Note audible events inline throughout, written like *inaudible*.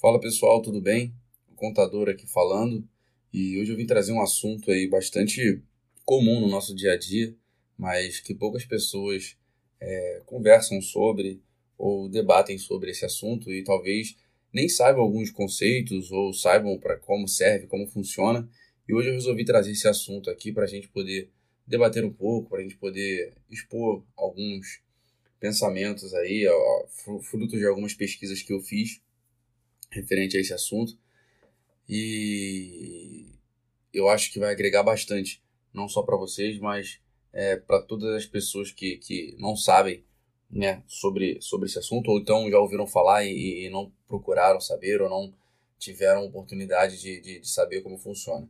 Fala pessoal, tudo bem? O contador aqui falando e hoje eu vim trazer um assunto aí bastante comum no nosso dia a dia, mas que poucas pessoas é, conversam sobre ou debatem sobre esse assunto e talvez nem saibam alguns conceitos ou saibam para como serve, como funciona. E hoje eu resolvi trazer esse assunto aqui para a gente poder debater um pouco, para a gente poder expor alguns pensamentos aí, frutos de algumas pesquisas que eu fiz referente a esse assunto. E eu acho que vai agregar bastante, não só para vocês, mas é, para todas as pessoas que, que não sabem né, sobre, sobre esse assunto, ou então já ouviram falar e, e não procuraram saber, ou não tiveram oportunidade de, de, de saber como funciona.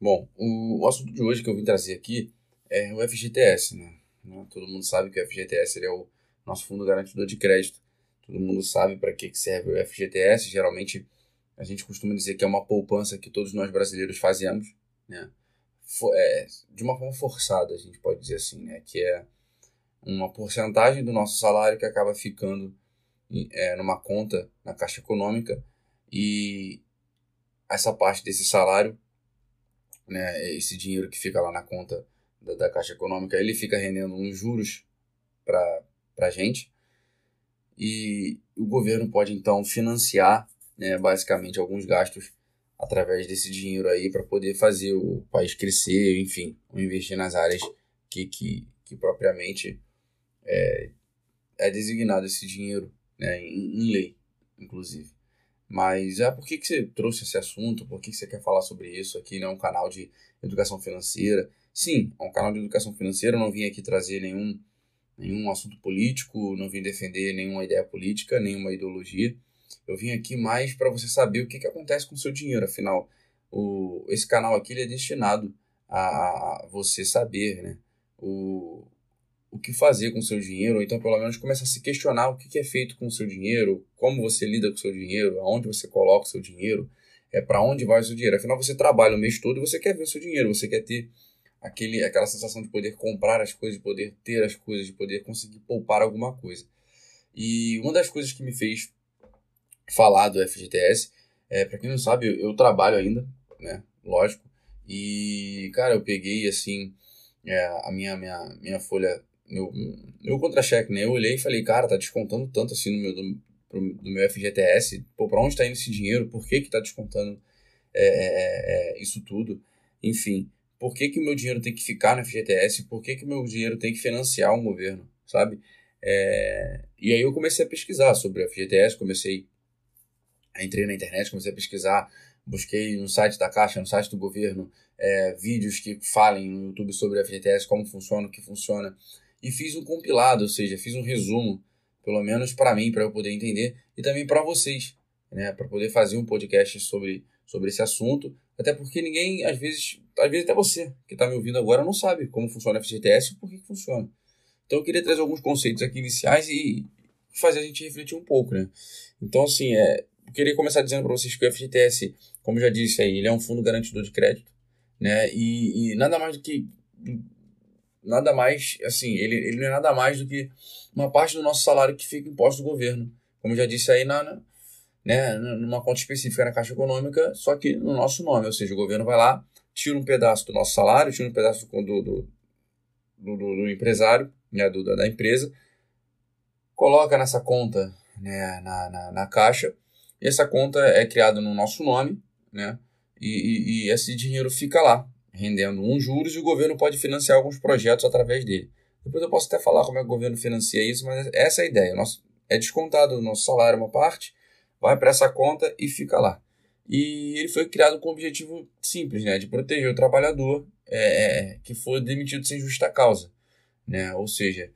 Bom, o, o, assunto de hoje que eu vim trazer aqui é o FGTS. Né? Todo mundo sabe que o FGTS é o nosso fundo garantidor de crédito. Todo mundo sabe para que serve o FGTS. Geralmente a gente costuma dizer que é uma poupança que todos nós brasileiros fazemos, né? É, de uma forma forçada, a gente pode dizer assim, né? Que é uma porcentagem do nosso salário que acaba ficando é, numa conta na Caixa Econômica e essa parte desse salário, né, esse dinheiro que fica lá na conta da, da Caixa Econômica, ele fica rendendo uns juros para a gente e o governo pode então financiar né, basicamente alguns gastos através desse dinheiro aí para poder fazer o país crescer, enfim, investir nas áreas que, que, que propriamente é, é designado esse dinheiro né, em, em lei, inclusive. Mas é por que, que você trouxe esse assunto? Por que, que você quer falar sobre isso aqui? Não é um canal de educação financeira. Sim, é um canal de educação financeira. Eu não vim aqui trazer nenhum nenhum assunto político, não vim defender nenhuma ideia política, nenhuma ideologia. Eu vim aqui mais para você saber o que, que acontece com o seu dinheiro. Afinal, o, esse canal aqui é destinado a, a você saber né, o, o que fazer com o seu dinheiro, ou então pelo menos começar a se questionar o que, que é feito com o seu dinheiro, como você lida com o seu dinheiro, aonde você coloca o seu dinheiro, é para onde vai o seu dinheiro. Afinal, você trabalha o mês todo e você quer ver o seu dinheiro, você quer ter aquele, aquela sensação de poder comprar as coisas, de poder ter as coisas, de poder conseguir poupar alguma coisa. E uma das coisas que me fez falar do FGTS, é, para quem não sabe, eu, eu, trabalho ainda, né? Lógico. E, cara, eu peguei assim é, a minha, minha, minha folha, meu, meu contra-cheque, né? Eu olhei e falei, cara, tá descontando tanto assim no meu, do, do meu FGTS. Pô, pra onde tá indo esse dinheiro? Por que que tá descontando é, é, é isso tudo? Enfim por que, que o meu dinheiro tem que ficar no FGTS, por que, que o meu dinheiro tem que financiar um governo, sabe? É, e aí eu comecei a pesquisar sobre o FGTS, comecei, entrei na internet, comecei a pesquisar, busquei no site da Caixa, no site do governo, é, vídeos que falem no YouTube sobre o FGTS, como funciona, o que funciona, e fiz um compilado, ou seja, fiz um resumo, pelo menos para mim, para eu poder entender, e também para vocês, né, para poder fazer um podcast sobre, sobre esse assunto, até porque ninguém, às vezes, às vezes até você que está me ouvindo agora não sabe como funciona o FGTS e por que, funciona. Então eu queria trazer alguns conceitos aqui iniciais e fazer a gente refletir um pouco, né? Então, assim, é, eu queria começar dizendo para vocês que o FGTS, como já disse aí, ele é um fundo garantidor de crédito, né? E, e nada mais do que nada mais, assim, ele, ele não é nada mais do que uma parte do nosso salário que fica imposto do governo. Como já disse aí na né, numa conta específica na Caixa Econômica, só que no nosso nome, ou seja, o governo vai lá, tira um pedaço do nosso salário, tira um pedaço do, do, do, do, empresário, né, do, da empresa, coloca nessa conta né, na, na, na, Caixa, e essa conta é criada no nosso nome, né, e, e, e esse dinheiro fica lá, rendendo uns juros, e o governo pode financiar alguns projetos através dele. Depois eu posso até falar como é que o governo financia isso, mas essa é a ideia. Nosso, é descontado o nosso salário uma parte, vai para essa conta e fica lá. E ele foi criado com o objetivo simples, né, de proteger o trabalhador é, é que for demitido sem justa causa, né? Ou seja,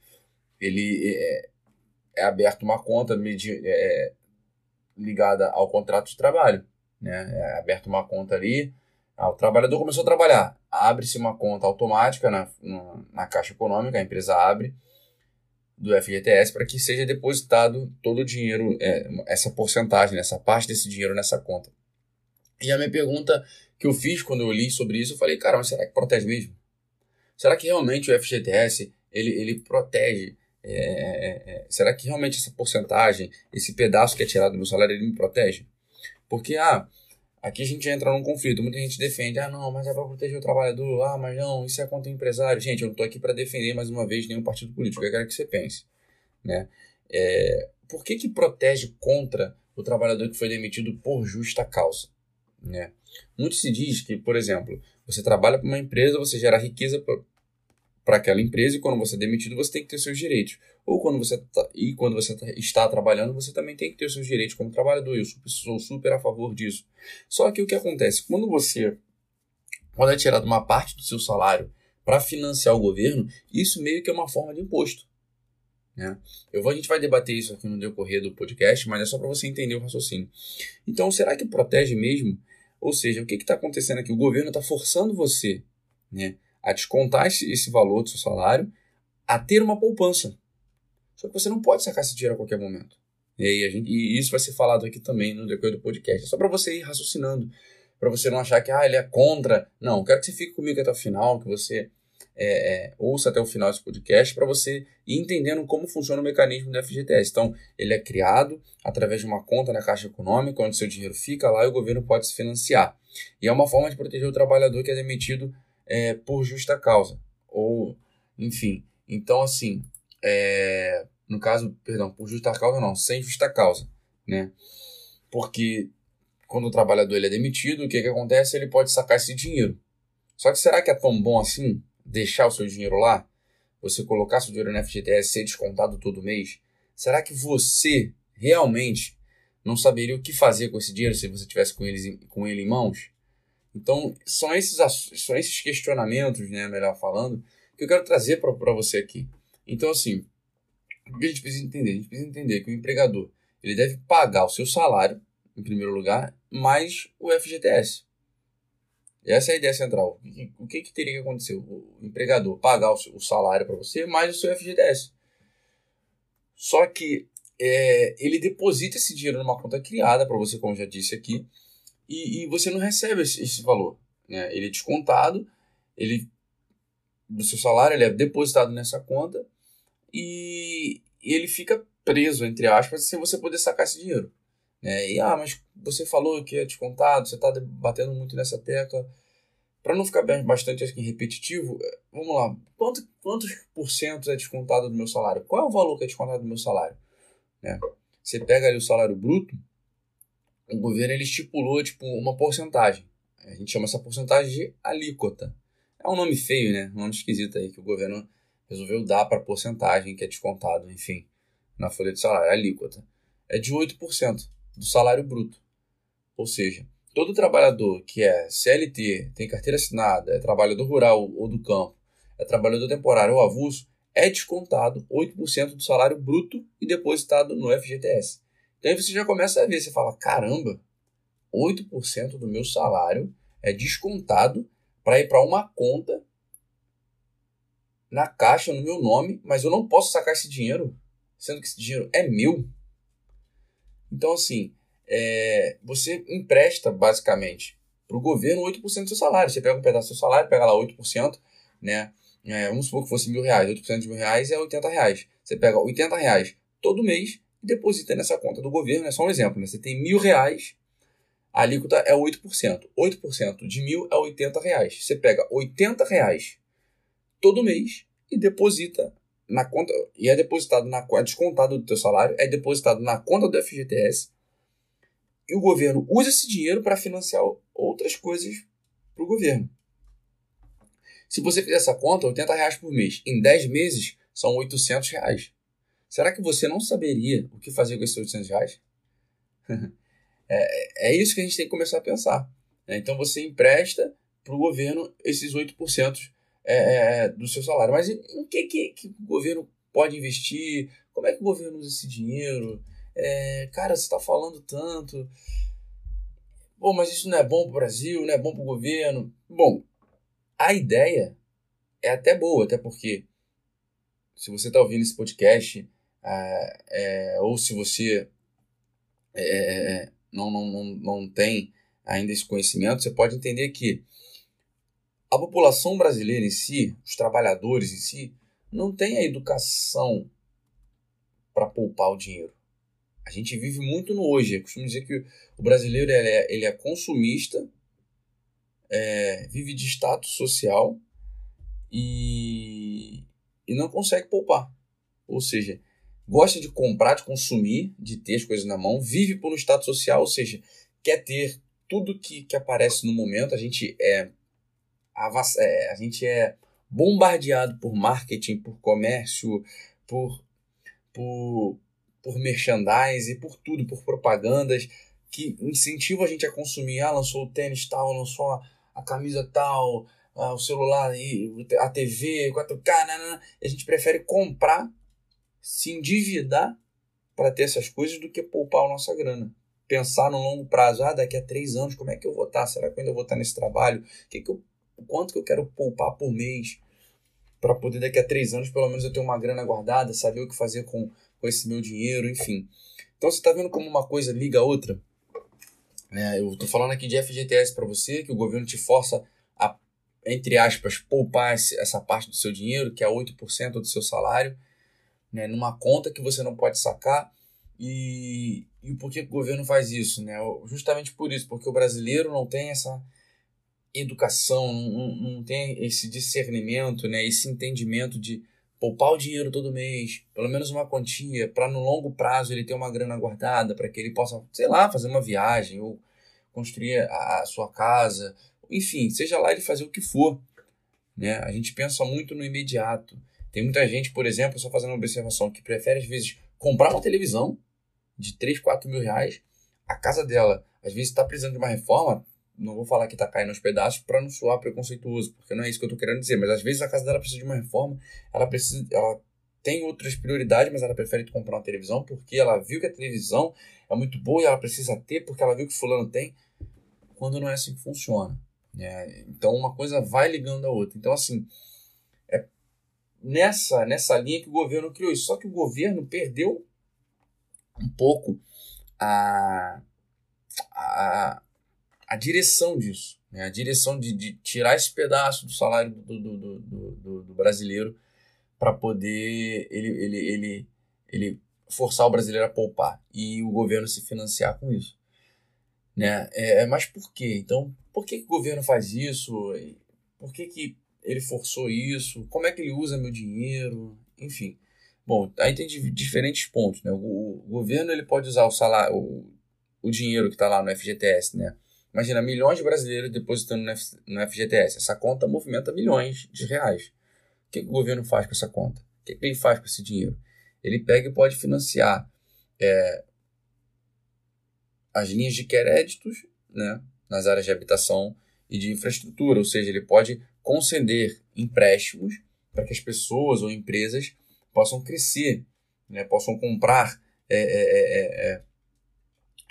ele é, é aberto uma conta é, ligada ao contrato de trabalho, né? É aberto uma conta ali, ah, o trabalhador começou a trabalhar, abre-se uma conta automática na, na, na Caixa Econômica, a empresa abre do FGTS para que seja depositado todo o dinheiro, é, essa porcentagem, essa parte desse dinheiro nessa conta. E a minha pergunta que eu fiz quando eu li sobre isso, eu falei, cara, mas será que protege mesmo? Será que realmente o FGTS ele, ele protege? É, é, é, será que realmente essa porcentagem, esse pedaço que é tirado do meu salário, ele me protege? Porque, ah, aqui a gente entra num conflito. Muita gente defende, ah, não, mas é para proteger o trabalhador, ah, mas não, isso é contra o empresário. Gente, eu não estou aqui para defender mais uma vez nenhum partido político, eu quero que você pense. Né? É, por que, que protege contra o trabalhador que foi demitido por justa causa? Né? Muito se diz que, por exemplo, você trabalha para uma empresa, você gera riqueza para aquela empresa e quando você é demitido você tem que ter seus direitos. Ou quando você tá, e quando você tá, está trabalhando, você também tem que ter seus direitos como trabalhador. Eu sou super a favor disso. Só que o que acontece? Quando você quando é tirado uma parte do seu salário para financiar o governo, isso meio que é uma forma de imposto. Né? Eu vou, a gente vai debater isso aqui no decorrer do podcast, mas é só para você entender o raciocínio. Então, será que protege mesmo? Ou seja, o que está acontecendo aqui? O governo está forçando você né, a descontar esse, esse valor do seu salário, a ter uma poupança. Só que você não pode sacar esse dinheiro a qualquer momento. E, gente, e isso vai ser falado aqui também no decorrer do podcast. É só para você ir raciocinando, para você não achar que ah, ele é contra. Não, quero que você fique comigo até o final, que você é, é, ouça até o final desse podcast para você ir entendendo como funciona o mecanismo do FGTS. Então, ele é criado através de uma conta na Caixa Econômica, onde seu dinheiro fica lá e o governo pode se financiar. E é uma forma de proteger o trabalhador que é demitido é, por justa causa. Ou, enfim. Então, assim, é, no caso, perdão, por justa causa não, sem justa causa, né? Porque quando o trabalhador ele é demitido, o que, que acontece? Ele pode sacar esse dinheiro. Só que será que é tão bom assim? deixar o seu dinheiro lá, você colocar seu dinheiro no FGTS ser descontado todo mês, será que você realmente não saberia o que fazer com esse dinheiro se você tivesse com, eles, com ele em mãos? Então, são esses, são esses questionamentos, né, melhor falando, que eu quero trazer para você aqui. Então, assim, o que a gente precisa entender? A gente precisa entender que o empregador ele deve pagar o seu salário, em primeiro lugar, mais o FGTS. Essa é a ideia central. O que, que teria que acontecer? O empregador pagar o salário para você mais o seu FGTS. Só que é, ele deposita esse dinheiro numa conta criada para você, como já disse aqui, e, e você não recebe esse, esse valor. Né? Ele é descontado, ele do seu salário ele é depositado nessa conta e, e ele fica preso, entre aspas, sem você poder sacar esse dinheiro. Né? E, ah, mas você falou que é descontado, você está batendo muito nessa tecla. Para não ficar bastante assim, repetitivo, é, vamos lá. Quanto, quantos por cento é descontado do meu salário? Qual é o valor que é descontado do meu salário? Né? Você pega ali o salário bruto, o governo ele estipulou tipo, uma porcentagem. A gente chama essa porcentagem de alíquota. É um nome feio, né? Um nome esquisito aí que o governo resolveu dar para a porcentagem que é descontado, enfim, na folha de salário, alíquota. É de 8% do salário bruto. Ou seja, todo trabalhador que é CLT, tem carteira assinada, é trabalhador rural ou do campo, é trabalhador temporário ou avulso, é descontado 8% do salário bruto e depositado no FGTS. Então aí você já começa a ver, você fala, caramba, 8% do meu salário é descontado para ir para uma conta na caixa no meu nome, mas eu não posso sacar esse dinheiro, sendo que esse dinheiro é meu. Então, assim, é, você empresta basicamente para o governo 8% do seu salário. Você pega um pedaço do seu salário, pega lá 8%, né? É, vamos supor que fosse mil reais, 8% de mil reais é 80 reais. Você pega 80 reais todo mês deposita nessa conta do governo. É só um exemplo, né? Você tem mil reais, a alíquota é 8%. 8% de mil é 80 reais. Você pega 80 reais todo mês e deposita na conta e é depositado na é descontado do teu salário, é depositado na conta do FGTS e o governo usa esse dinheiro para financiar outras coisas para o governo. Se você fizer essa conta, 80 reais por mês, em 10 meses são 800 reais. Será que você não saberia o que fazer com esses 800 reais? *laughs* é, é isso que a gente tem que começar a pensar. Né? Então você empresta para o governo esses 8% é, é, do seu salário. Mas em que, que, que, o governo pode investir? Como é que o governo usa esse dinheiro? É, cara, você está falando tanto. Bom, mas isso não é bom para o Brasil, não é bom para o governo. Bom, a ideia é até boa, até porque se você está ouvindo esse podcast, é, é, ou se você é, não, não, não, não tem ainda esse conhecimento, você pode entender que a população brasileira em si, os trabalhadores em si, não tem a educação para poupar o dinheiro. A gente vive muito no hoje. Eu costumo dizer que o brasileiro ele é, ele é consumista, é, vive de status social e, e não consegue poupar. Ou seja, gosta de comprar, de consumir, de ter as coisas na mão, vive por um status social, ou seja, quer ter tudo que, que aparece no momento. A gente é, é a gente é bombardeado por marketing, por comércio, por, por, por merchandising, por tudo, por propagandas que incentivam a gente a consumir. Ah, lançou o tênis tal, lançou a, a camisa tal, ah, o celular, a TV, 4K, nanana. a gente prefere comprar, se endividar para ter essas coisas do que poupar a nossa grana. Pensar no longo prazo, ah, daqui a três anos, como é que eu vou estar? Será que eu ainda vou estar nesse trabalho? Que que eu, quanto que eu quero poupar por mês? Para poder daqui a três anos, pelo menos, eu ter uma grana guardada, saber o que fazer com, com esse meu dinheiro, enfim. Então você está vendo como uma coisa liga a outra? É, eu estou falando aqui de FGTS para você, que o governo te força a, entre aspas, poupar essa parte do seu dinheiro, que é 8% do seu salário, né, numa conta que você não pode sacar. E, e por que o governo faz isso? Né? Justamente por isso, porque o brasileiro não tem essa educação, não, não tem esse discernimento, né, esse entendimento de poupar o dinheiro todo mês, pelo menos uma quantia, para no longo prazo ele ter uma grana guardada, para que ele possa, sei lá, fazer uma viagem ou construir a, a sua casa, enfim, seja lá ele fazer o que for. Né? A gente pensa muito no imediato. Tem muita gente, por exemplo, só fazendo uma observação, que prefere às vezes comprar uma televisão de 3, 4 mil reais, a casa dela às vezes está precisando de uma reforma, não vou falar que está caindo aos pedaços para não soar preconceituoso, porque não é isso que eu estou querendo dizer, mas às vezes a casa dela precisa de uma reforma, ela precisa, ela tem outras prioridades, mas ela prefere comprar uma televisão porque ela viu que a televisão é muito boa e ela precisa ter porque ela viu que fulano tem, quando não é assim que funciona. Né? Então uma coisa vai ligando a outra. Então assim, nessa, nessa linha que o governo criou isso. Só que o governo perdeu um pouco a, a, a direção disso, né? a direção de, de tirar esse pedaço do salário do, do, do, do, brasileiro para poder ele, ele, ele, ele forçar o brasileiro a poupar e o governo se financiar com isso. Né? É, é mas por quê? Então, por que, que o governo faz isso? Por que, que ele forçou isso? Como é que ele usa meu dinheiro? Enfim. Bom, aí tem diferentes pontos. Né? O, governo ele pode usar o salário, o, o dinheiro que está lá no FGTS, né? Imagina, milhões de brasileiros depositando no FGTS. Essa conta movimenta milhões de reais. O que, que o governo faz com essa conta? O que, que ele faz com esse dinheiro? Ele pega e pode financiar é, as linhas de créditos né, nas áreas de habitação e de infraestrutura, ou seja, ele pode conceder empréstimos para que as pessoas ou empresas possam crescer, né, possam comprar é, é, é, é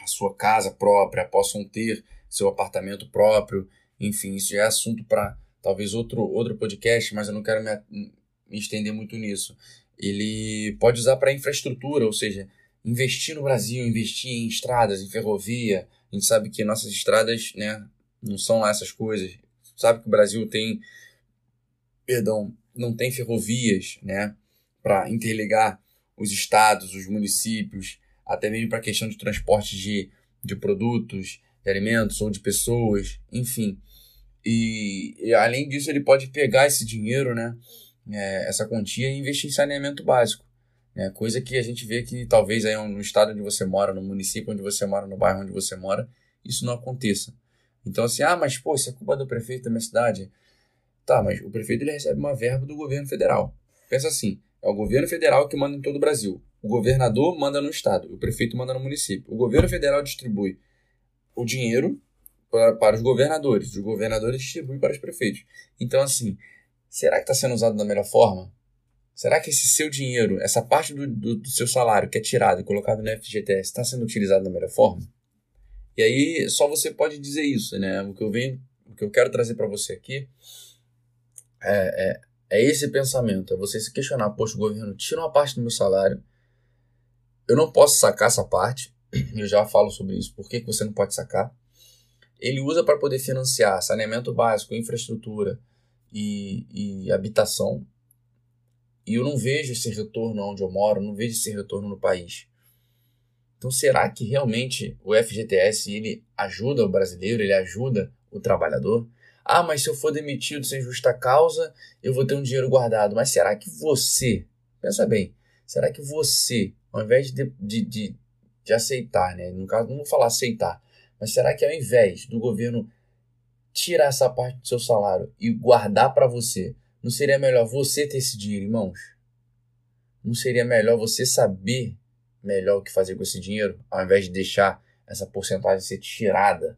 a sua casa própria, possam ter seu apartamento próprio, enfim, isso é assunto para talvez outro, outro podcast, mas eu não quero me, me estender muito nisso. Ele pode usar para infraestrutura, ou seja, investir no Brasil, investir em estradas, em ferrovia. A gente sabe que nossas estradas né, não são lá essas coisas. Sabe que o Brasil tem, perdão, não tem ferrovias né, para interligar os estados, os municípios, até mesmo para a questão de transporte de, de produtos, de alimentos ou de pessoas, enfim. E, e, além disso, ele pode pegar esse dinheiro, né, é, essa quantia, e investir em saneamento básico. Né, coisa que a gente vê que talvez aí no estado onde você mora, no município onde você mora, no bairro onde você mora, isso não aconteça. Então, assim, ah, mas pô, isso é culpa do prefeito da minha cidade. Tá, mas o prefeito ele recebe uma verba do governo federal. Pensa assim: é o governo federal que manda em todo o Brasil. O governador manda no estado, o prefeito manda no município. O governo federal distribui o dinheiro para, para os governadores, os governadores distribuem para os prefeitos. Então, assim, será que está sendo usado da melhor forma? Será que esse seu dinheiro, essa parte do, do, do seu salário que é tirado e colocado no FGTS, está sendo utilizado da melhor forma? E aí só você pode dizer isso, né? O que eu venho, o que eu quero trazer para você aqui é, é, é, esse pensamento, é você se questionar, poxa, o governo tira uma parte do meu salário, eu não posso sacar essa parte, *clears throat* eu já falo sobre isso, por que, que você não pode sacar. Ele usa para poder financiar saneamento básico, infraestrutura e, e habitação. E eu não vejo esse retorno onde eu moro, não vejo esse retorno no país. Então, será que realmente o FGTS ele ajuda o brasileiro, ele ajuda o trabalhador? Ah, mas se eu for demitido sem justa causa, eu vou ter um dinheiro guardado. Mas será que você, pensa bem, será que você, ao invés de, de, de, de aceitar, né? No caso, não vou falar aceitar, mas será que ao invés do governo tirar essa parte do seu salário e guardar para você, não seria melhor você ter esse dinheiro em mãos? Não seria melhor você saber melhor o que fazer com esse dinheiro, ao invés de deixar essa porcentagem ser tirada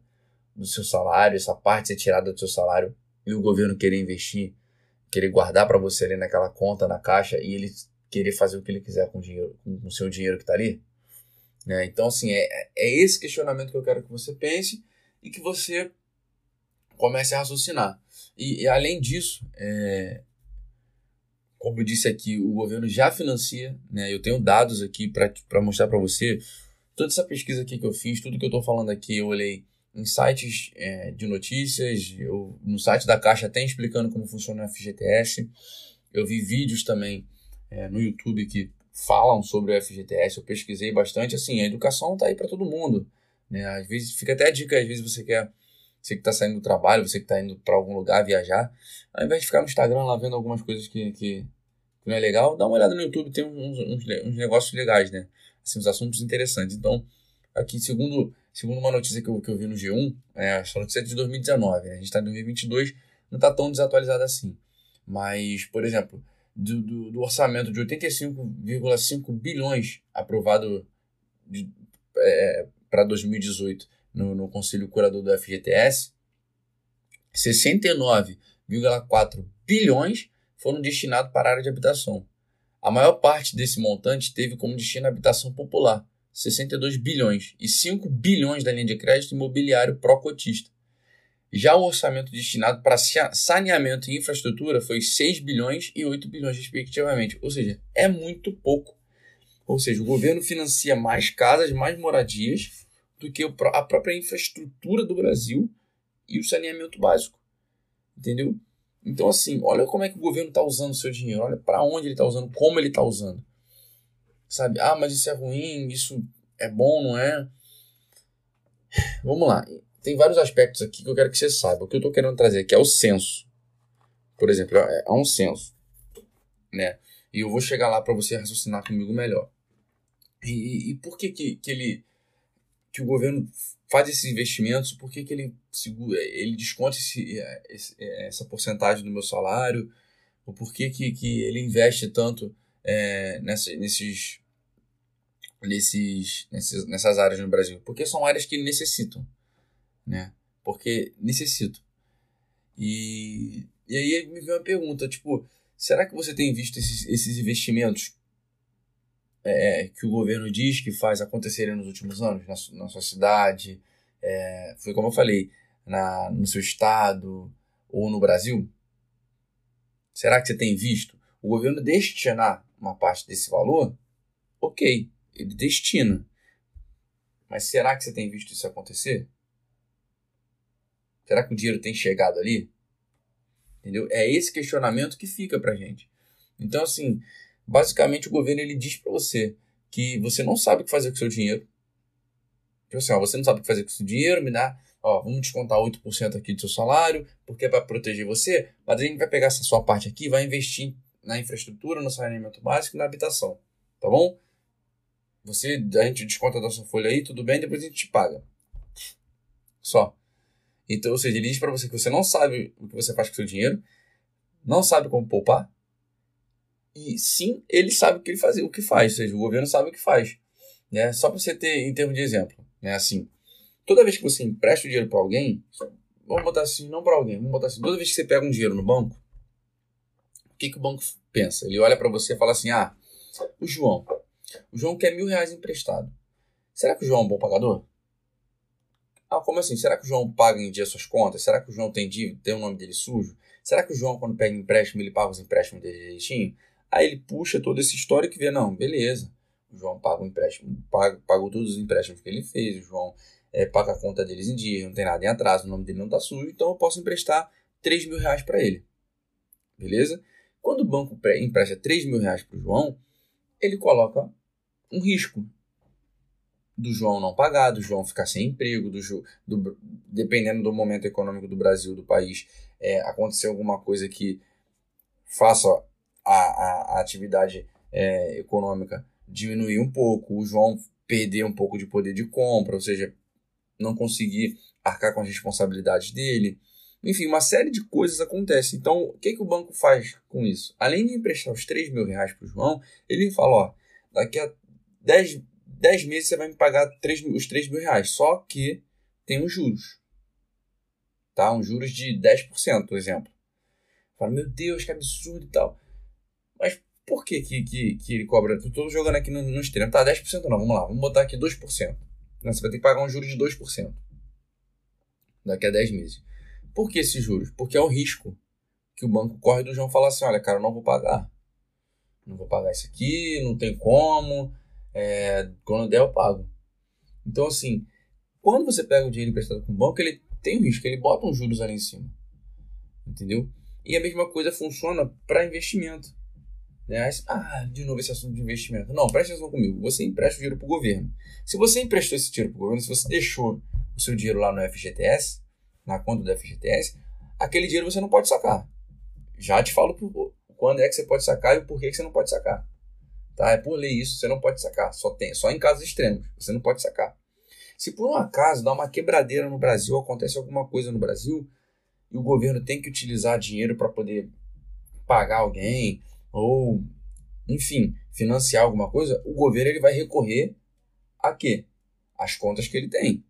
do seu salário, essa parte ser tirada do seu salário e o governo querer investir, querer guardar para você ali naquela conta na caixa e ele querer fazer o que ele quiser com o dinheiro, com o seu dinheiro que está ali? Né? Então, assim, é, é esse questionamento que eu quero que você pense e que você comece a raciocinar. E, e além disso, é, como eu disse aqui, o governo já financia, né? Eu tenho dados aqui para mostrar para você. Toda essa pesquisa aqui que eu fiz, tudo que eu estou falando aqui, eu olhei em sites é, de notícias, eu, no site da Caixa até explicando como funciona o FGTS. Eu vi vídeos também é, no YouTube que falam sobre o FGTS, eu pesquisei bastante. Assim, a educação está aí para todo mundo. Né? Às vezes fica até a dica, às vezes você quer você que está saindo do trabalho, você que está indo para algum lugar viajar, ao invés de ficar no Instagram lá vendo algumas coisas que, que, que não é legal, dá uma olhada no YouTube, tem uns, uns, uns, negócios legais, né? Assim, uns assuntos interessantes. Então, aqui, segundo, segundo uma notícia que eu, que eu vi no G1, é, essa notícia é de 2019, né? a gente está em 2022, não está tão desatualizado assim. Mas, por exemplo, do, do, do orçamento de 85,5 bilhões aprovado é, para 2018 no, no Conselho Curador do FGTS, 69,4 bilhões foram destinados para a área de habitação. A maior parte desse montante teve como destino a habitação popular, 62 bilhões, e 5 bilhões da linha de crédito imobiliário pró-cotista. Já o orçamento destinado para saneamento e infraestrutura foi 6 bilhões e 8 bilhões, respectivamente. Ou seja, é muito pouco. Ou seja, o governo financia mais casas, mais moradias, do que a própria infraestrutura do Brasil e o saneamento básico. Entendeu? Então, assim, olha como é que o governo está usando o seu dinheiro, olha para onde ele está usando, como ele está usando. Sabe? Ah, mas isso é ruim, isso é bom, não é? Vamos lá. Tem vários aspectos aqui que eu quero que você saiba. O que eu estou querendo trazer aqui é o censo. Por exemplo, é, é um censo. Né? E eu vou chegar lá para você raciocinar comigo melhor. E, e por que, que, que ele que o governo faz esses investimentos, por que, que ele, segura, ele desconta esse, essa porcentagem do meu salário, ou por que, que, ele investe tanto é, nessa, nesses, nesses, nesses, nessas áreas no Brasil? Porque são áreas que necessitam, né? Porque necessitam. E, e aí me veio uma pergunta, tipo, será que você tem visto esses, esses investimentos é, que o governo diz que faz acontecerem nos últimos anos na, na sua cidade, é, foi como eu falei, na, no seu estado ou no Brasil? Será que você tem visto o governo destinar uma parte desse valor? Ok, ele destina. Mas será que você tem visto isso acontecer? Será que o dinheiro tem chegado ali? Entendeu? É esse questionamento que fica pra gente. Então, assim, Basicamente, o governo ele diz para você que você não sabe o que fazer com o seu dinheiro. Tipo assim, ó, você não sabe o que fazer com o seu dinheiro, me dá, ó, vamos descontar 8% aqui do seu salário, porque é para proteger você, mas a gente vai pegar essa sua parte aqui vai investir na infraestrutura, no saneamento básico e na habitação, tá bom? Você, a gente desconta da sua folha aí, tudo bem, depois a gente te paga. Só. Então, ou seja, ele diz para você que você não sabe o que você faz com o seu dinheiro, não sabe como poupar, e sim, ele sabe o que ele faz, o que faz, ou seja, o governo sabe o que faz. Né? Só para você ter em termos de exemplo, né? Assim, toda vez que você empresta o dinheiro para alguém, vamos botar assim, não para alguém, vamos botar assim, toda vez que você pega um dinheiro no banco, o que, que o banco pensa? Ele olha para você e fala assim: ah, o João, o João quer mil reais emprestado. Será que o João é um bom pagador? Ah, como assim? Será que o João paga em dia suas contas? Será que o João tem dívida, tem o nome dele sujo? Será que o João, quando pega empréstimo, ele paga os empréstimos dele direitinho? Aí ele puxa todo esse histórico e vê, não, beleza. O João paga o empréstimo, paga, pagou todos os empréstimos que ele fez, o João é, paga a conta deles em dia, não tem nada em atraso, o nome dele não está sujo, então eu posso emprestar 3 mil reais para ele. Beleza? Quando o banco empresta 3 mil reais para o João, ele coloca um risco. do João não pagar, do João ficar sem emprego, do, do dependendo do momento econômico do Brasil, do país, é, acontecer alguma coisa que faça a, a, a atividade é, econômica diminuir um pouco, o João perder um pouco de poder de compra, ou seja, não conseguir arcar com as responsabilidades dele. Enfim, uma série de coisas acontece. Então, o que, que o banco faz com isso? Além de emprestar os 3 mil reais para o João, ele fala: ó, daqui a 10, 10 meses você vai me pagar 3, os 3 mil reais. Só que tem os juros. Tá? Uns juros de 10%, por exemplo. Fala, meu Deus, que absurdo e tal. Mas por que, que, que, que ele cobra? Estou jogando aqui no, no extremo. Tá, 10% não, vamos lá. Vamos botar aqui 2%. Você vai ter que pagar um juros de 2% daqui a 10 meses. Por que esses juros? Porque é o risco que o banco corre do João falar assim: olha, cara, eu não vou pagar. Não vou pagar isso aqui, não tem como. É, quando der, eu pago. Então, assim, quando você pega o dinheiro emprestado com o banco, ele tem um risco, ele bota uns juros ali em cima. Entendeu? E a mesma coisa funciona para investimento. Né? Ah, de novo esse assunto de investimento. Não, preste atenção comigo. Você empresta o dinheiro para o governo. Se você emprestou esse dinheiro para o governo, se você deixou o seu dinheiro lá no FGTS, na conta do FGTS, aquele dinheiro você não pode sacar. Já te falo por, quando é que você pode sacar e o porquê que você não pode sacar. Tá? É por lei isso, você não pode sacar. Só, tem, só em casos extremos, você não pode sacar. Se por um acaso dá uma quebradeira no Brasil, acontece alguma coisa no Brasil, e o governo tem que utilizar dinheiro para poder pagar alguém, ou, enfim, financiar alguma coisa, o governo ele vai recorrer a quê? As contas que ele tem.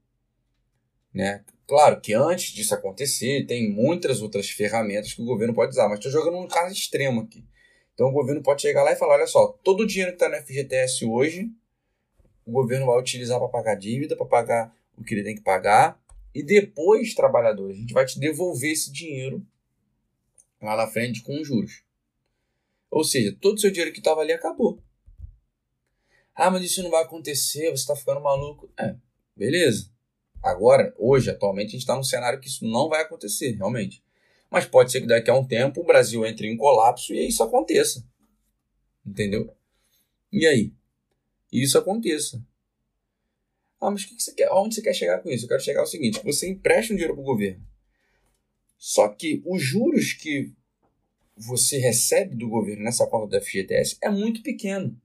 Né? Claro que antes disso acontecer, tem muitas outras ferramentas que o governo pode usar, mas estou jogando um caso extremo aqui. Então o governo pode chegar lá e falar: olha só, todo o dinheiro que está no FGTS hoje, o governo vai utilizar para pagar dívida, para pagar o que ele tem que pagar, e depois, trabalhadores, a gente vai te devolver esse dinheiro lá na frente com juros. Ou seja, todo o seu dinheiro que estava ali acabou. Ah, mas isso não vai acontecer, você está ficando maluco. É, beleza. Agora, hoje, atualmente, a gente está num cenário que isso não vai acontecer, realmente. Mas pode ser que daqui a um tempo o Brasil entre em colapso e isso aconteça. Entendeu? E aí? Isso aconteça. Ah, mas o que você quer? Onde você quer chegar com isso? Eu quero chegar ao seguinte: você empresta um dinheiro para o governo. Só que os juros que você recebe do governo nessa conta do FGTS é muito pequeno.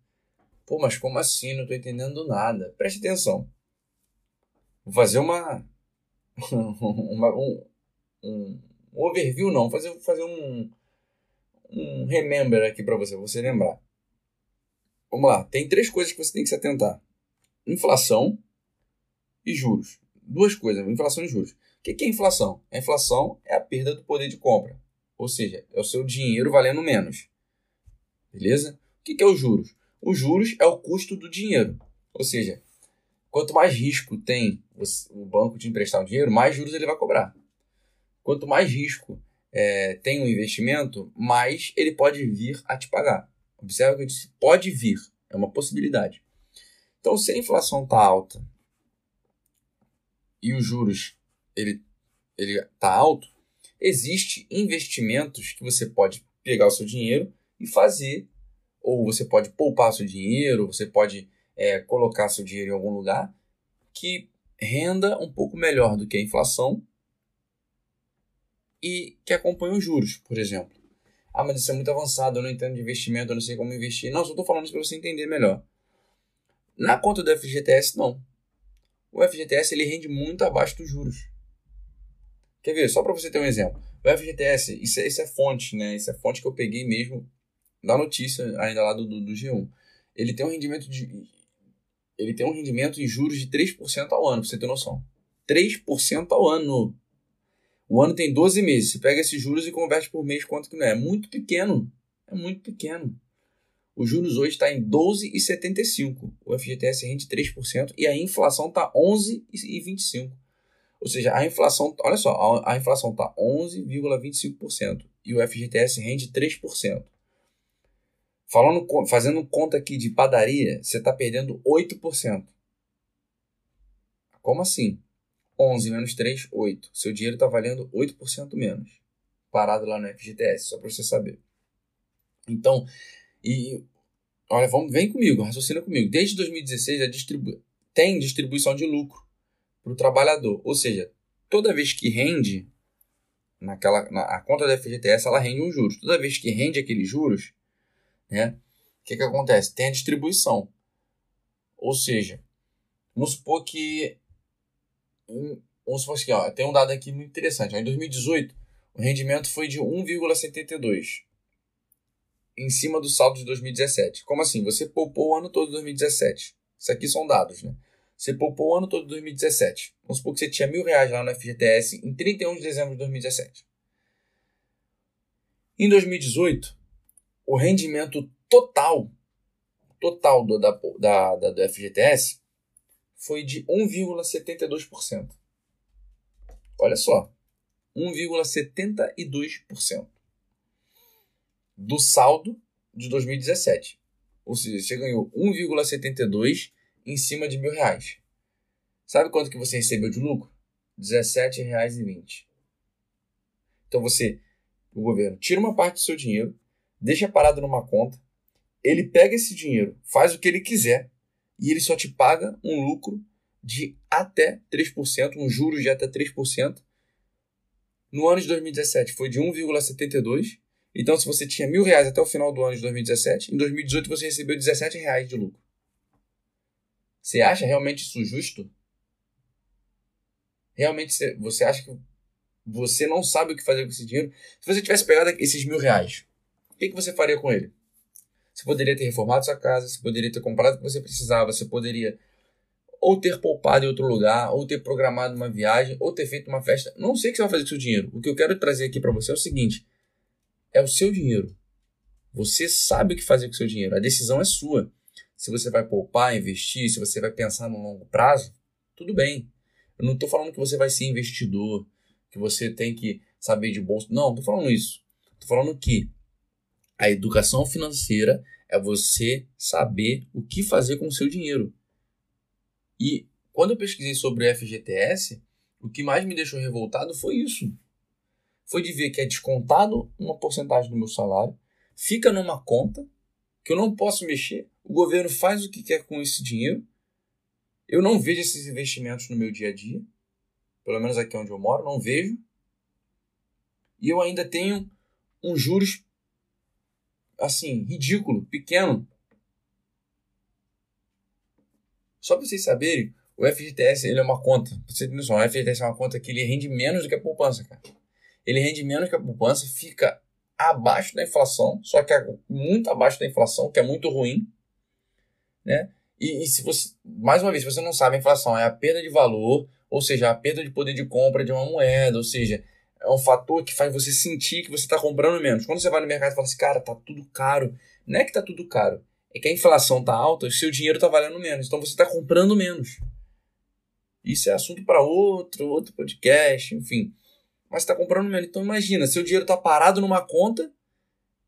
Pô, mas como assim? Não estou entendendo nada. Preste atenção. Vou fazer uma, *laughs* uma um, um, overview, não, fazer, fazer um, um remember aqui para você, você lembrar. Vamos lá, tem três coisas que você tem que se atentar: inflação e juros. Duas coisas, inflação e juros. O que é inflação? A inflação é a perda do poder de compra, ou seja, é o seu dinheiro valendo menos. Beleza? O que é os juros? Os juros é o custo do dinheiro, ou seja, Quanto mais risco tem o banco de emprestar o dinheiro, mais juros ele vai cobrar. Quanto mais risco é, tem um investimento, mais ele pode vir a te pagar. Observa que eu disse pode vir, é uma possibilidade. Então, se a inflação está alta e os juros ele ele está alto, existe investimentos que você pode pegar o seu dinheiro e fazer, ou você pode poupar seu dinheiro, você pode é, colocar seu dinheiro em algum lugar que renda um pouco melhor do que a inflação e que acompanhe os juros, por exemplo. Ah, mas isso é muito avançado, eu não entendo de investimento, eu não sei como investir. Não, só estou falando isso para você entender melhor. Na conta do FGTS, não. O FGTS ele rende muito abaixo dos juros. Quer ver? Só para você ter um exemplo. O FGTS, isso é, isso é fonte, né? Isso é fonte que eu peguei mesmo da notícia ainda lá do, do, do G1. Ele tem um rendimento de ele tem um rendimento em juros de 3% ao ano, para você ter noção. 3% ao ano. O ano tem 12 meses. Você pega esses juros e converte por mês, quanto que não é? É muito pequeno. É muito pequeno. Os juros hoje está em 12,75. O FGTS rende 3% e a inflação está 11,25. Ou seja, a inflação, olha só, a inflação está 11,25% e o FGTS rende 3%. Falando, fazendo conta aqui de padaria, você está perdendo 8%. Como assim? 11 menos 3, 8. Seu dinheiro está valendo 8% menos. Parado lá no FGTS, só para você saber. Então, e olha, vamos, vem comigo, raciocina comigo. Desde 2016, a distribu tem distribuição de lucro para o trabalhador. Ou seja, toda vez que rende naquela na, a conta da FGTS, ela rende um juros. Toda vez que rende aqueles juros, né, o que, que acontece? Tem a distribuição. Ou seja, vamos supor que vamos supor assim, ó, tem um dado aqui muito interessante. Ó, em 2018, o rendimento foi de 1,72 em cima do saldo de 2017. Como assim? Você poupou o ano todo de 2017. Isso aqui são dados, né? Você poupou o ano todo de 2017. Vamos supor que você tinha mil reais lá no FGTS em 31 de dezembro de 2017. Em 2018, o rendimento total, total do, da, da, da, do FGTS foi de 1,72%. Olha só, 1,72% do saldo de 2017. Ou seja, você ganhou 1,72 em cima de mil reais. Sabe quanto que você recebeu de lucro? R$17,20. Então você, o governo, tira uma parte do seu dinheiro, deixa parado numa conta, ele pega esse dinheiro, faz o que ele quiser e ele só te paga um lucro de até 3%, um juros de até 3%. No ano de 2017 foi de 1,72 então, se você tinha mil reais até o final do ano de 2017, em 2018 você recebeu 17 reais de lucro. Você acha realmente isso justo? Realmente você acha que você não sabe o que fazer com esse dinheiro? Se você tivesse pegado esses mil reais, o que, que você faria com ele? Você poderia ter reformado sua casa, você poderia ter comprado o que você precisava, você poderia ou ter poupado em outro lugar, ou ter programado uma viagem, ou ter feito uma festa. Não sei o que você vai fazer com o seu dinheiro. O que eu quero trazer aqui para você é o seguinte: é o seu dinheiro. Você sabe o que fazer com o seu dinheiro. A decisão é sua. Se você vai poupar, investir, se você vai pensar no longo prazo, tudo bem. Eu não estou falando que você vai ser investidor, que você tem que saber de bolsa. Não, estou falando isso. Estou falando que a educação financeira é você saber o que fazer com o seu dinheiro. E quando eu pesquisei sobre FGTS, o que mais me deixou revoltado foi isso foi de ver que é descontado uma porcentagem do meu salário, fica numa conta que eu não posso mexer, o governo faz o que quer com esse dinheiro, eu não vejo esses investimentos no meu dia a dia, pelo menos aqui onde eu moro, não vejo, e eu ainda tenho um juros assim, ridículo, pequeno. Só para vocês saberem, o FGTS ele é uma conta. Você tem noção, o FGTS é uma conta que ele rende menos do que a poupança, cara ele rende menos que a poupança, fica abaixo da inflação, só que é muito abaixo da inflação, que é muito ruim, né? E, e, se você, mais uma vez, se você não sabe, a inflação é a perda de valor, ou seja, a perda de poder de compra de uma moeda, ou seja, é um fator que faz você sentir que você está comprando menos. Quando você vai no mercado e fala assim, cara, tá tudo caro. Não é que tá tudo caro, é que a inflação tá alta e seu dinheiro tá valendo menos. Então você está comprando menos. Isso é assunto para outro, outro podcast, enfim mas está comprando menos. Então imagina, seu dinheiro está parado numa conta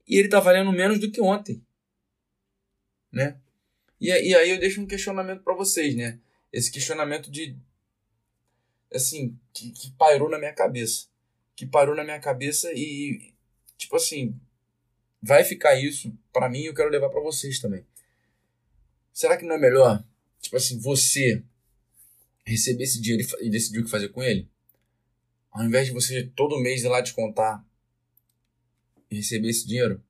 e ele está valendo menos do que ontem, né? E, e aí eu deixo um questionamento para vocês, né? Esse questionamento de assim que, que pairou na minha cabeça, que parou na minha cabeça e tipo assim vai ficar isso para mim. Eu quero levar para vocês também. Será que não é melhor, tipo assim, você receber esse dinheiro e decidir o que fazer com ele? ao invés de você todo mês ir lá descontar e receber esse dinheiro,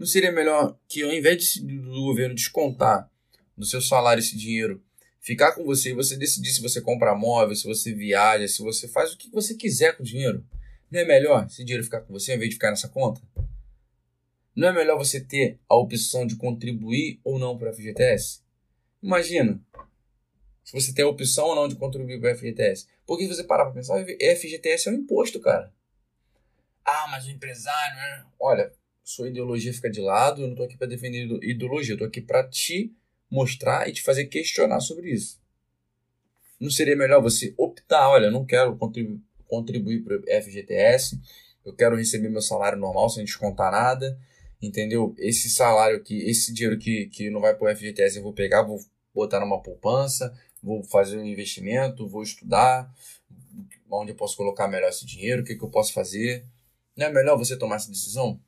não seria melhor que ao invés de, do governo descontar do seu salário esse dinheiro, ficar com você e você decidir se você compra móvel, se você viaja, se você faz o que você quiser com o dinheiro? Não é melhor esse dinheiro ficar com você ao invés de ficar nessa conta? Não é melhor você ter a opção de contribuir ou não para a FGTS? Imagina, se você tem a opção ou não de contribuir para o FGTS. Porque se você parar para pensar, FGTS é um imposto, cara. Ah, mas o empresário. Né? Olha, sua ideologia fica de lado, eu não estou aqui para defender ideologia, eu estou aqui para te mostrar e te fazer questionar sobre isso. Não seria melhor você optar, olha, eu não quero contribu contribuir para o FGTS, eu quero receber meu salário normal sem descontar nada, entendeu? Esse salário aqui, esse dinheiro que, que não vai para o FGTS eu vou pegar, vou botar numa poupança, vou fazer um investimento, vou estudar, onde eu posso colocar melhor esse dinheiro, o que, que eu posso fazer. Não é melhor você tomar essa decisão?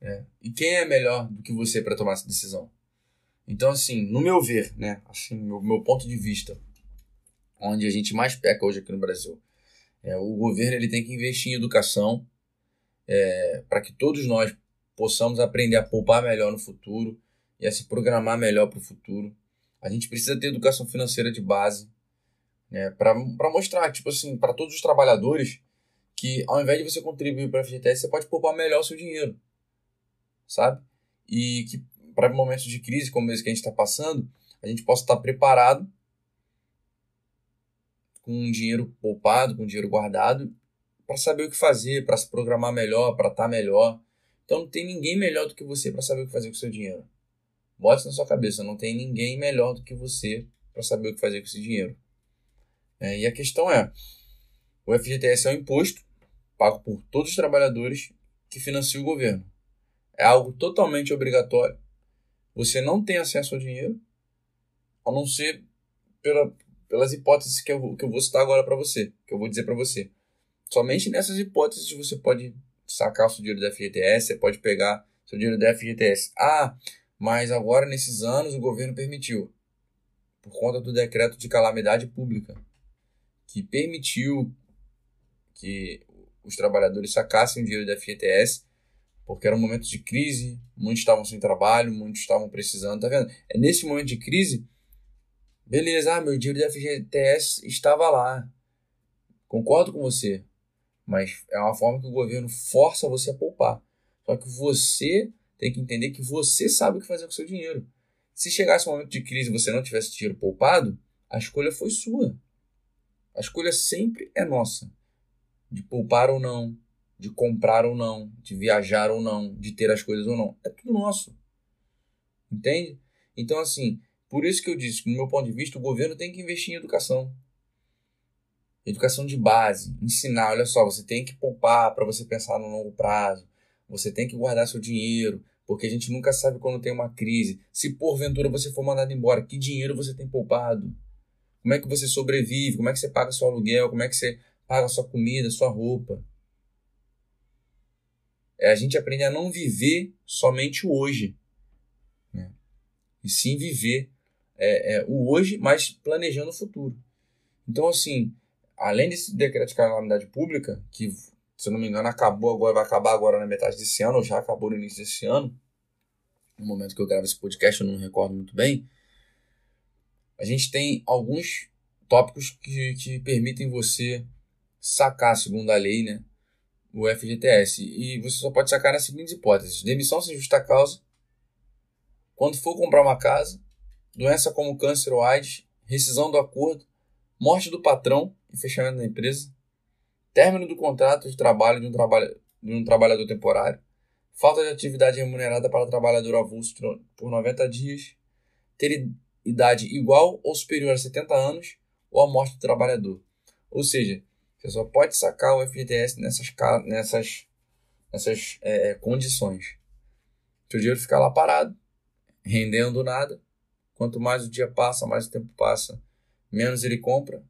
É. E quem é melhor do que você para tomar essa decisão? Então, assim, no meu ver, né, assim, meu, meu ponto de vista, onde a gente mais peca hoje aqui no Brasil, é, o governo ele tem que investir em educação é, para que todos nós possamos aprender a poupar melhor no futuro e a se programar melhor para o futuro. A gente precisa ter educação financeira de base né, para mostrar, tipo assim, para todos os trabalhadores que ao invés de você contribuir para a FGTS, você pode poupar melhor o seu dinheiro, sabe? E que para momentos de crise como esse que a gente está passando, a gente possa estar tá preparado com um dinheiro poupado, com dinheiro guardado, para saber o que fazer, para se programar melhor, para estar tá melhor. Então não tem ninguém melhor do que você para saber o que fazer com o seu dinheiro. Bote na sua cabeça, não tem ninguém melhor do que você para saber o que fazer com esse dinheiro. É, e a questão é, o FGTS é um imposto pago por todos os trabalhadores que financia o governo. É algo totalmente obrigatório. Você não tem acesso ao dinheiro, a não ser pela, pelas hipóteses que eu, que eu vou citar agora para você, que eu vou dizer para você. Somente nessas hipóteses você pode sacar o seu dinheiro da FGTS, você pode pegar seu dinheiro da FGTS. Ah, mas agora nesses anos o governo permitiu, por conta do decreto de calamidade pública, que permitiu que os trabalhadores sacassem o dinheiro da FGTS, porque era um momento de crise, muitos estavam sem trabalho, muitos estavam precisando, tá vendo? É nesse momento de crise, beleza, ah, meu dinheiro da FGTS estava lá. Concordo com você, mas é uma forma que o governo força você a poupar. Só que você tem que entender que você sabe o que fazer com o seu dinheiro. Se chegasse um momento de crise e você não tivesse dinheiro poupado, a escolha foi sua. A escolha sempre é nossa. De poupar ou não, de comprar ou não, de viajar ou não, de ter as coisas ou não. É tudo nosso. Entende? Então, assim, por isso que eu disse que, no meu ponto de vista, o governo tem que investir em educação. Educação de base, ensinar, olha só, você tem que poupar para você pensar no longo prazo. Você tem que guardar seu dinheiro, porque a gente nunca sabe quando tem uma crise. Se porventura você for mandado embora, que dinheiro você tem poupado? Como é que você sobrevive? Como é que você paga seu aluguel? Como é que você paga sua comida, sua roupa? É a gente aprender a não viver somente o hoje, né? e sim viver é, é, o hoje, mas planejando o futuro. Então, assim, além desse decreto de calamidade pública, que, se eu não me engano, acabou agora, vai acabar agora na metade desse ano, ou já acabou no início desse ano, no momento que eu gravo esse podcast, eu não me recordo muito bem, a gente tem alguns tópicos que, que permitem você sacar, segundo a lei, né, o FGTS. E você só pode sacar nas seguintes hipóteses: demissão sem justa causa, quando for comprar uma casa, doença como câncer ou AIDS, rescisão do acordo, morte do patrão e fechamento da empresa, término do contrato de trabalho de um, trabalho, de um trabalhador temporário, falta de atividade remunerada para trabalhador avulso por 90 dias, ter idade igual ou superior a 70 anos ou a morte do trabalhador. Ou seja, você só pode sacar o FGTS nessas, nessas, nessas é, condições. Seu dinheiro fica lá parado, rendendo nada. Quanto mais o dia passa, mais o tempo passa, menos ele compra.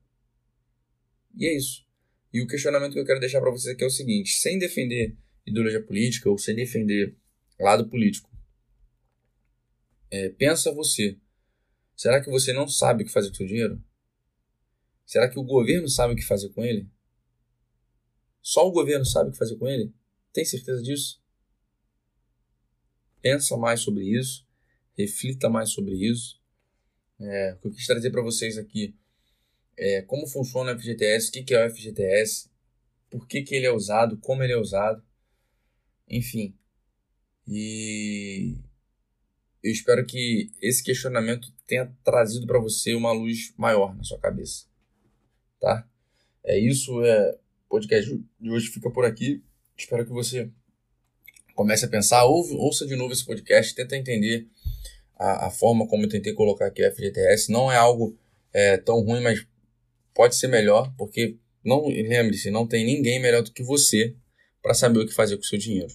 E é isso. E o questionamento que eu quero deixar para vocês aqui é o seguinte: sem defender ideologia política ou sem defender lado político, é, pensa você Será que você não sabe o que fazer com o seu dinheiro? Será que o governo sabe o que fazer com ele? Só o governo sabe o que fazer com ele? Tem certeza disso? Pensa mais sobre isso, reflita mais sobre isso. É, o que eu quis trazer para vocês aqui é como funciona o FGTS, o que é o FGTS, por que, que ele é usado, como ele é usado, enfim. E eu espero que esse questionamento tenha trazido para você uma luz maior na sua cabeça, tá? É isso, é, podcast de hoje fica por aqui. Espero que você comece a pensar, ouve, ouça de novo esse podcast, tenta entender a, a forma como eu tentei colocar aqui o FGTS. Não é algo é, tão ruim, mas pode ser melhor, porque não lembre-se, não tem ninguém melhor do que você para saber o que fazer com o seu dinheiro.